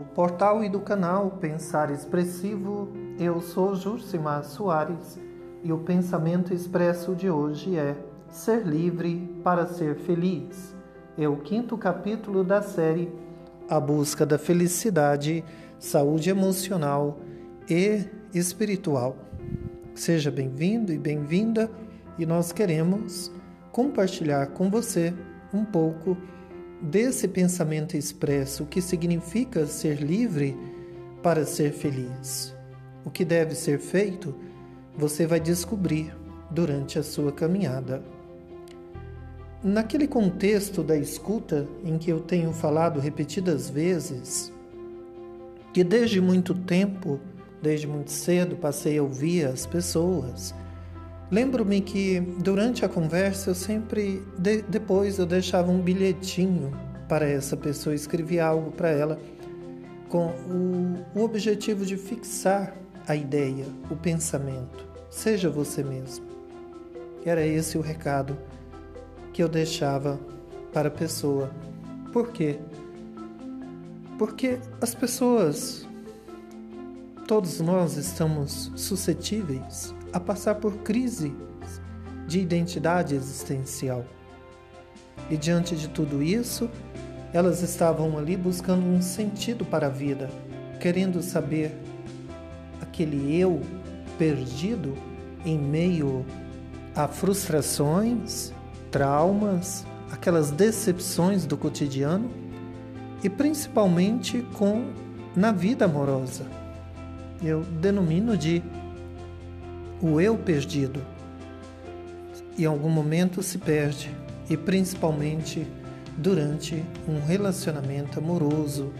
O portal e do canal Pensar Expressivo, eu sou Jurcimar Soares e o pensamento expresso de hoje é Ser livre para ser feliz. É o quinto capítulo da série A Busca da Felicidade, Saúde Emocional e Espiritual. Seja bem-vindo e bem-vinda e nós queremos compartilhar com você um pouco desse pensamento expresso, o que significa ser livre para ser feliz. O que deve ser feito, você vai descobrir durante a sua caminhada. Naquele contexto da escuta em que eu tenho falado repetidas vezes, que desde muito tempo, desde muito cedo, passei a ouvir as pessoas Lembro-me que durante a conversa eu sempre de, depois eu deixava um bilhetinho para essa pessoa, escrevia algo para ela com o, o objetivo de fixar a ideia, o pensamento. Seja você mesmo. Era esse o recado que eu deixava para a pessoa. Por quê? Porque as pessoas, todos nós estamos suscetíveis a passar por crise de identidade existencial. E diante de tudo isso, elas estavam ali buscando um sentido para a vida, querendo saber aquele eu perdido em meio a frustrações, traumas, aquelas decepções do cotidiano e principalmente com na vida amorosa. Eu denomino de o eu perdido. Em algum momento se perde, e principalmente durante um relacionamento amoroso,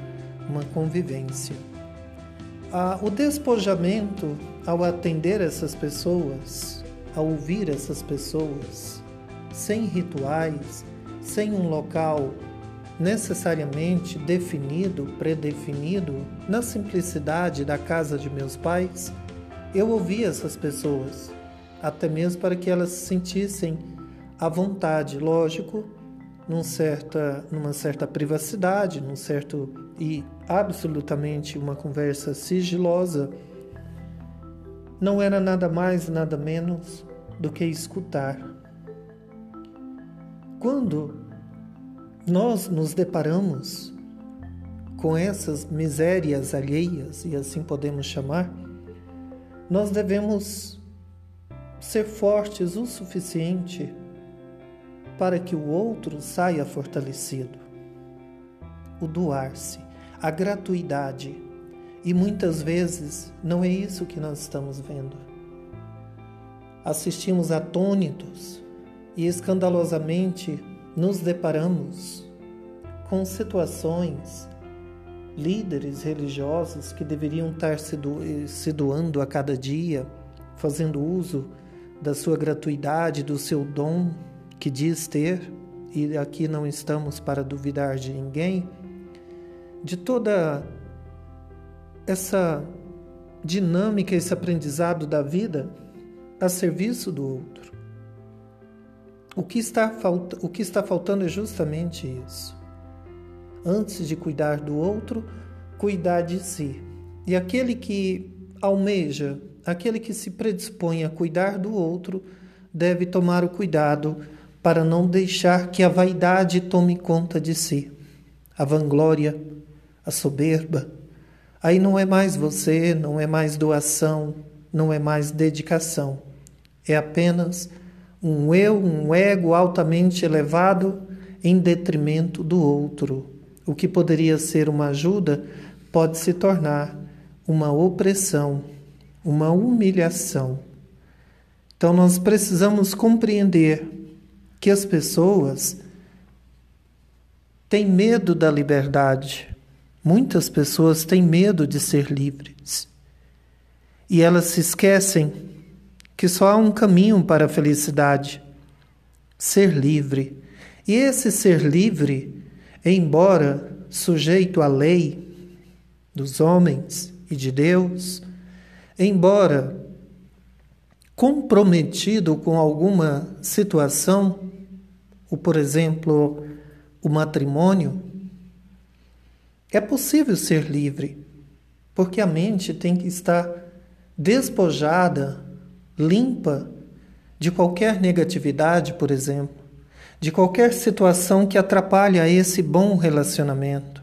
uma convivência. Ah, o despojamento, ao atender essas pessoas, ao ouvir essas pessoas, sem rituais, sem um local necessariamente definido, predefinido, na simplicidade da casa de meus pais, eu ouvi essas pessoas, até mesmo para que elas se sentissem à vontade, lógico, num certa, numa certa privacidade, num certo e absolutamente uma conversa sigilosa. Não era nada mais, nada menos do que escutar. Quando nós nos deparamos com essas misérias alheias, e assim podemos chamar, nós devemos ser fortes o suficiente para que o outro saia fortalecido. O doar-se, a gratuidade. E muitas vezes não é isso que nós estamos vendo. Assistimos atônitos e escandalosamente nos deparamos com situações líderes religiosos que deveriam estar se, do, se doando a cada dia, fazendo uso da sua gratuidade, do seu dom que diz ter, e aqui não estamos para duvidar de ninguém, de toda essa dinâmica, esse aprendizado da vida a serviço do outro. O que está, o que está faltando é justamente isso antes de cuidar do outro, cuidar de si. E aquele que almeja, aquele que se predispõe a cuidar do outro, deve tomar o cuidado para não deixar que a vaidade tome conta de si. A vanglória, a soberba. Aí não é mais você, não é mais doação, não é mais dedicação. É apenas um eu, um ego altamente elevado em detrimento do outro. O que poderia ser uma ajuda pode se tornar uma opressão, uma humilhação. Então nós precisamos compreender que as pessoas têm medo da liberdade. Muitas pessoas têm medo de ser livres. E elas se esquecem que só há um caminho para a felicidade: ser livre. E esse ser livre embora sujeito à lei dos homens e de Deus, embora comprometido com alguma situação, ou por exemplo, o matrimônio, É possível ser livre, porque a mente tem que estar despojada, limpa de qualquer negatividade, por exemplo, de qualquer situação que atrapalhe esse bom relacionamento,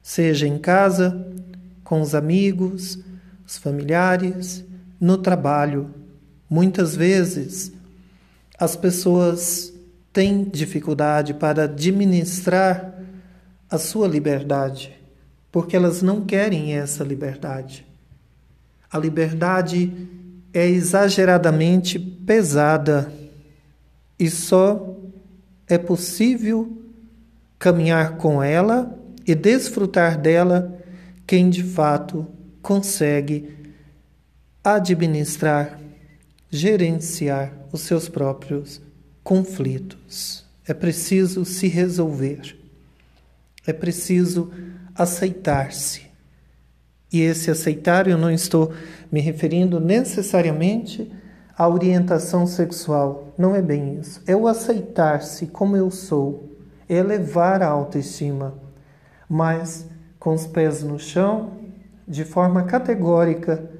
seja em casa, com os amigos, os familiares, no trabalho. Muitas vezes as pessoas têm dificuldade para administrar a sua liberdade, porque elas não querem essa liberdade. A liberdade é exageradamente pesada e só é possível caminhar com ela e desfrutar dela quem de fato consegue administrar, gerenciar os seus próprios conflitos. É preciso se resolver. É preciso aceitar-se. E esse aceitar, eu não estou me referindo necessariamente à orientação sexual. Não é bem isso. É o aceitar-se como eu sou, é elevar a autoestima, mas com os pés no chão, de forma categórica,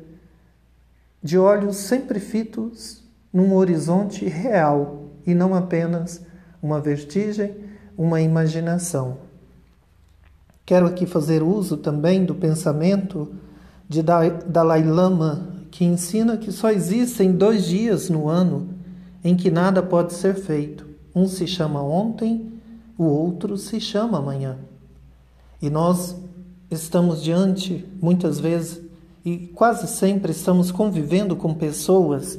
de olhos sempre fitos num horizonte real e não apenas uma vertigem, uma imaginação. Quero aqui fazer uso também do pensamento de Dalai Lama, que ensina que só existem dois dias no ano em que nada pode ser feito. Um se chama ontem, o outro se chama amanhã. E nós estamos diante, muitas vezes, e quase sempre estamos convivendo com pessoas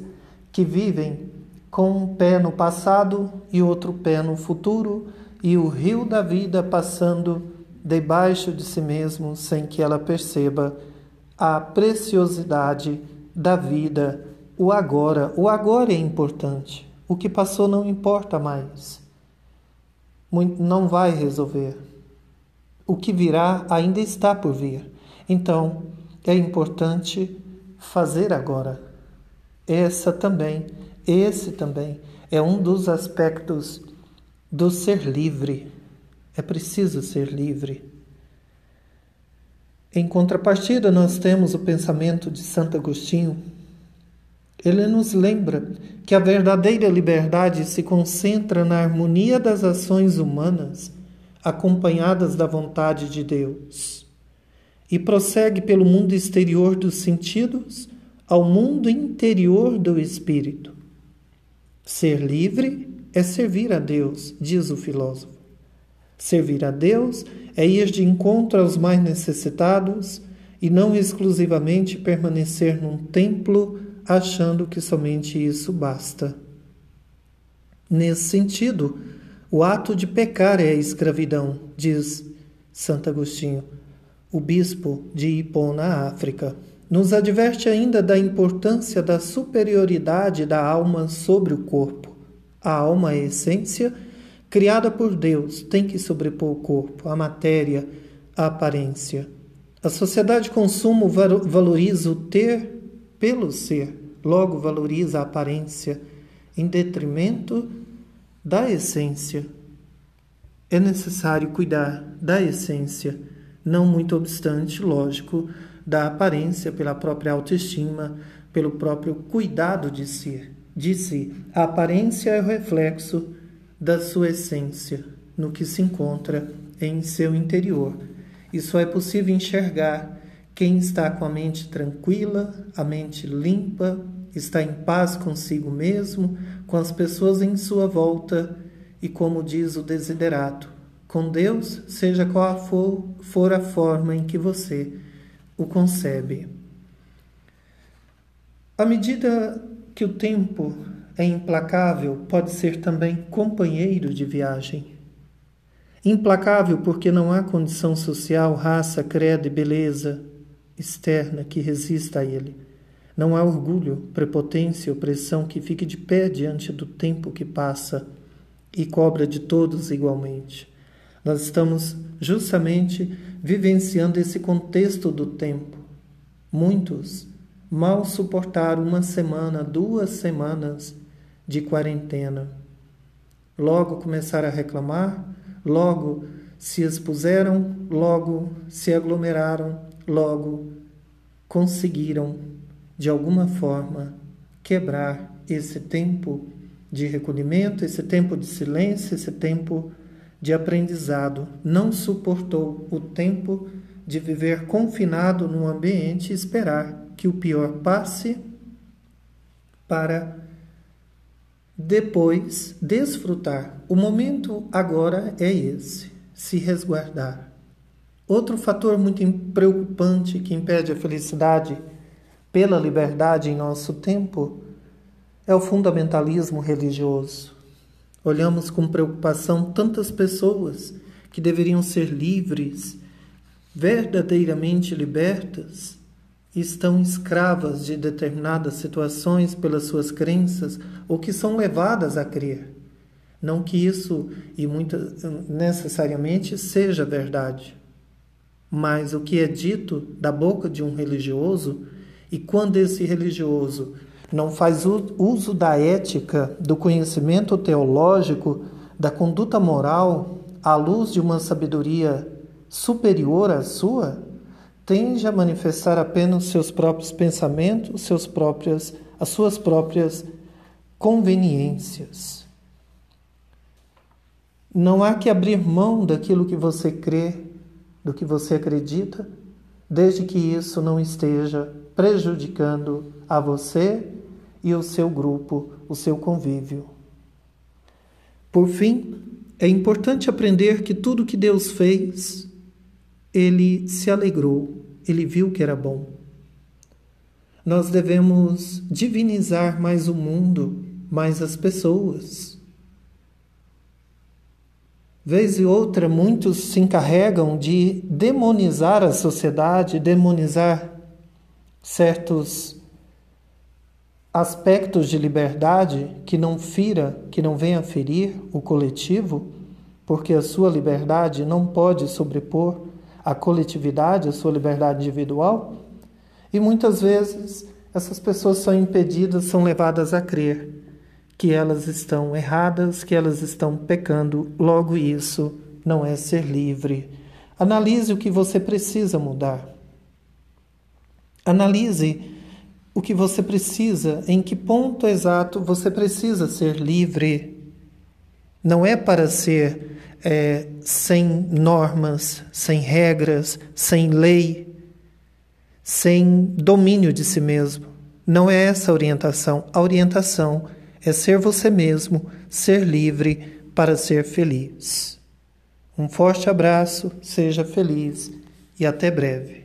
que vivem com um pé no passado e outro pé no futuro, e o rio da vida passando debaixo de si mesmo sem que ela perceba a preciosidade da vida, o agora. O agora é importante. O que passou não importa mais. Não vai resolver. O que virá ainda está por vir. Então, é importante fazer agora. Essa também, esse também é um dos aspectos do ser livre. É preciso ser livre. Em contrapartida, nós temos o pensamento de Santo Agostinho. Ele nos lembra que a verdadeira liberdade se concentra na harmonia das ações humanas, acompanhadas da vontade de Deus, e prossegue pelo mundo exterior dos sentidos ao mundo interior do espírito. Ser livre é servir a Deus, diz o filósofo. Servir a Deus é ir de encontro aos mais necessitados e não exclusivamente permanecer num templo achando que somente isso basta. Nesse sentido, o ato de pecar é a escravidão, diz Santo Agostinho, o bispo de Hippo, na África. Nos adverte ainda da importância da superioridade da alma sobre o corpo. A alma é a essência criada por Deus, tem que sobrepor o corpo, a matéria, a aparência. A sociedade de consumo valoriza o ter pelo ser, logo valoriza a aparência, em detrimento da essência. É necessário cuidar da essência, não muito obstante, lógico, da aparência pela própria autoestima, pelo próprio cuidado de si. De si. A aparência é o reflexo da sua essência, no que se encontra em seu interior. E só é possível enxergar quem está com a mente tranquila, a mente limpa, está em paz consigo mesmo, com as pessoas em sua volta e, como diz o desiderato, com Deus, seja qual for, for a forma em que você o concebe. À medida que o tempo é implacável, pode ser também companheiro de viagem. Implacável porque não há condição social, raça, credo e beleza externa que resista a ele. Não há orgulho, prepotência opressão que fique de pé diante do tempo que passa e cobra de todos igualmente. Nós estamos justamente vivenciando esse contexto do tempo. Muitos mal suportaram uma semana, duas semanas de quarentena. Logo começar a reclamar, logo se expuseram, logo se aglomeraram, logo conseguiram, de alguma forma, quebrar esse tempo de recolhimento, esse tempo de silêncio, esse tempo de aprendizado. Não suportou o tempo de viver confinado num ambiente e esperar que o pior passe para depois desfrutar. O momento agora é esse se resguardar. Outro fator muito preocupante que impede a felicidade pela liberdade em nosso tempo é o fundamentalismo religioso. Olhamos com preocupação tantas pessoas que deveriam ser livres, verdadeiramente libertas, estão escravas de determinadas situações pelas suas crenças ou que são levadas a crer. Não que isso e muito necessariamente seja verdade, mas o que é dito da boca de um religioso e quando esse religioso não faz uso da ética, do conhecimento teológico, da conduta moral à luz de uma sabedoria superior à sua, tende a manifestar apenas seus próprios pensamentos, seus próprias, as suas próprias conveniências. Não há que abrir mão daquilo que você crê, do que você acredita, desde que isso não esteja prejudicando a você e o seu grupo, o seu convívio. Por fim, é importante aprender que tudo que Deus fez, ele se alegrou, ele viu que era bom. Nós devemos divinizar mais o mundo, mais as pessoas. Vez e outra, muitos se encarregam de demonizar a sociedade, demonizar certos aspectos de liberdade que não fira, que não venha ferir o coletivo, porque a sua liberdade não pode sobrepor a coletividade, a sua liberdade individual. E muitas vezes essas pessoas são impedidas, são levadas a crer que elas estão erradas, que elas estão pecando, logo isso não é ser livre. Analise o que você precisa mudar. Analise o que você precisa, em que ponto exato você precisa ser livre. Não é para ser é, sem normas, sem regras, sem lei, sem domínio de si mesmo. Não é essa a orientação. A orientação é ser você mesmo, ser livre para ser feliz. Um forte abraço, seja feliz e até breve.